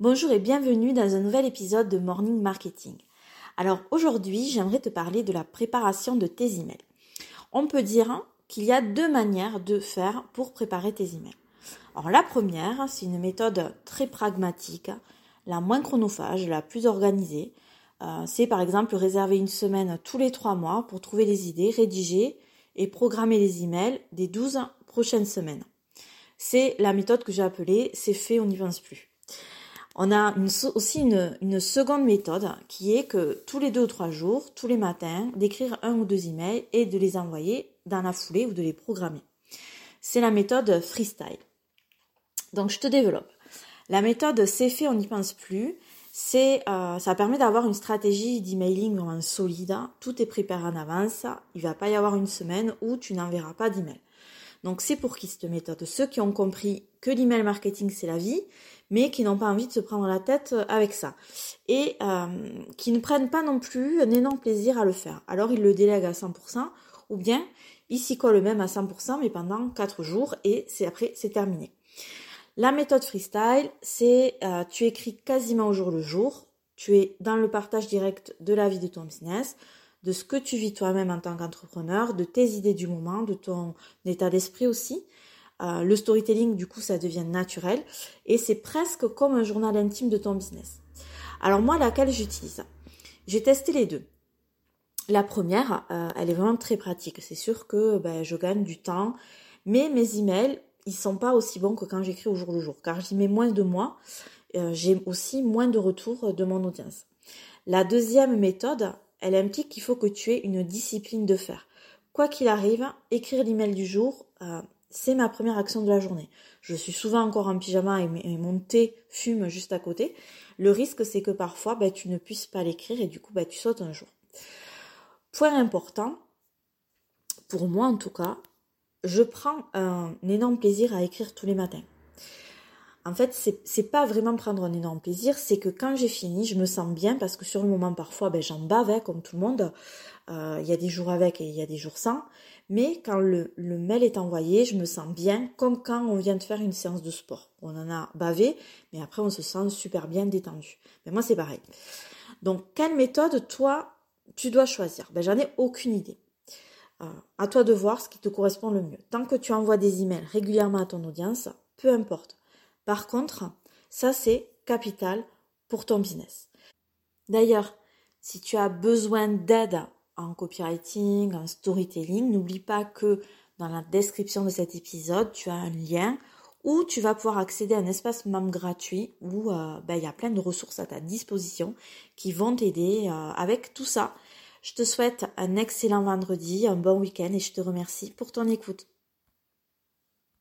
Bonjour et bienvenue dans un nouvel épisode de Morning Marketing. Alors aujourd'hui, j'aimerais te parler de la préparation de tes emails. On peut dire qu'il y a deux manières de faire pour préparer tes emails. Alors la première, c'est une méthode très pragmatique, la moins chronophage, la plus organisée. Euh, c'est par exemple réserver une semaine tous les trois mois pour trouver des idées, rédiger et programmer les emails des 12 prochaines semaines. C'est la méthode que j'ai appelée c'est fait, on n'y pense plus. On a aussi une, seconde méthode qui est que tous les deux ou trois jours, tous les matins, d'écrire un ou deux emails et de les envoyer dans la foulée ou de les programmer. C'est la méthode freestyle. Donc je te développe. La méthode c'est fait, on n'y pense plus. C'est, euh, ça permet d'avoir une stratégie d'emailing vraiment solide. Tout est préparé en avance. Il va pas y avoir une semaine où tu n'enverras pas d'email. Donc c'est pour qui cette méthode? Ceux qui ont compris que l'email marketing c'est la vie, mais qui n'ont pas envie de se prendre la tête euh, avec ça. Et euh, qui ne prennent pas non plus un énorme plaisir à le faire. Alors ils le délèguent à 100%, ou bien ils s'y collent même à 100%, mais pendant 4 jours, et c'est après c'est terminé. La méthode freestyle, c'est euh, tu écris quasiment au jour le jour, tu es dans le partage direct de la vie de ton business, de ce que tu vis toi-même en tant qu'entrepreneur, de tes idées du moment, de ton état d'esprit aussi. Euh, le storytelling, du coup, ça devient naturel et c'est presque comme un journal intime de ton business. Alors moi, laquelle j'utilise? J'ai testé les deux. La première, euh, elle est vraiment très pratique. C'est sûr que ben, je gagne du temps, mais mes emails, ils sont pas aussi bons que quand j'écris au jour le jour, car j'y mets moins de moi. Euh, j'ai aussi moins de retours de mon audience. La deuxième méthode, elle implique qu'il faut que tu aies une discipline de faire. Quoi qu'il arrive, écrire l'email du jour, c'est ma première action de la journée. Je suis souvent encore en pyjama et, mon thé fume juste à côté. Le risque, c'est que parfois, ben, tu ne puisses pas l'écrire et du coup, ben, tu sautes un jour. Point important, pour moi en tout cas, je prends un énorme plaisir à écrire tous les matins. En fait, c'est pas vraiment prendre un énorme plaisir, c'est que quand j'ai fini, je me sens bien parce que sur le moment, parfois, ben, j'en bave, hein, comme tout le monde. Euh, il y a des jours avec et il y a des jours sans. Mais quand le, mail est envoyé, je me sens bien, comme quand on vient de faire une séance de sport. On en a bavé, mais après on se sent super bien détendu. Mais moi c'est pareil. Donc quelle méthode toi tu dois choisir? Ben j'en ai aucune idée. Euh, à toi de voir ce qui te correspond le mieux. Tant que tu envoies des emails régulièrement à ton audience, peu importe. Par contre, ça c'est capital pour ton business. D'ailleurs, si tu as besoin d'aide en copywriting, en storytelling, n'oublie pas que dans la description de cet épisode, tu as un lien où tu vas pouvoir accéder à un espace membre gratuit où euh, ben, il y a plein de ressources à ta disposition qui vont t'aider euh, avec tout ça. Je te souhaite un excellent vendredi, un bon week-end et je te remercie pour ton écoute.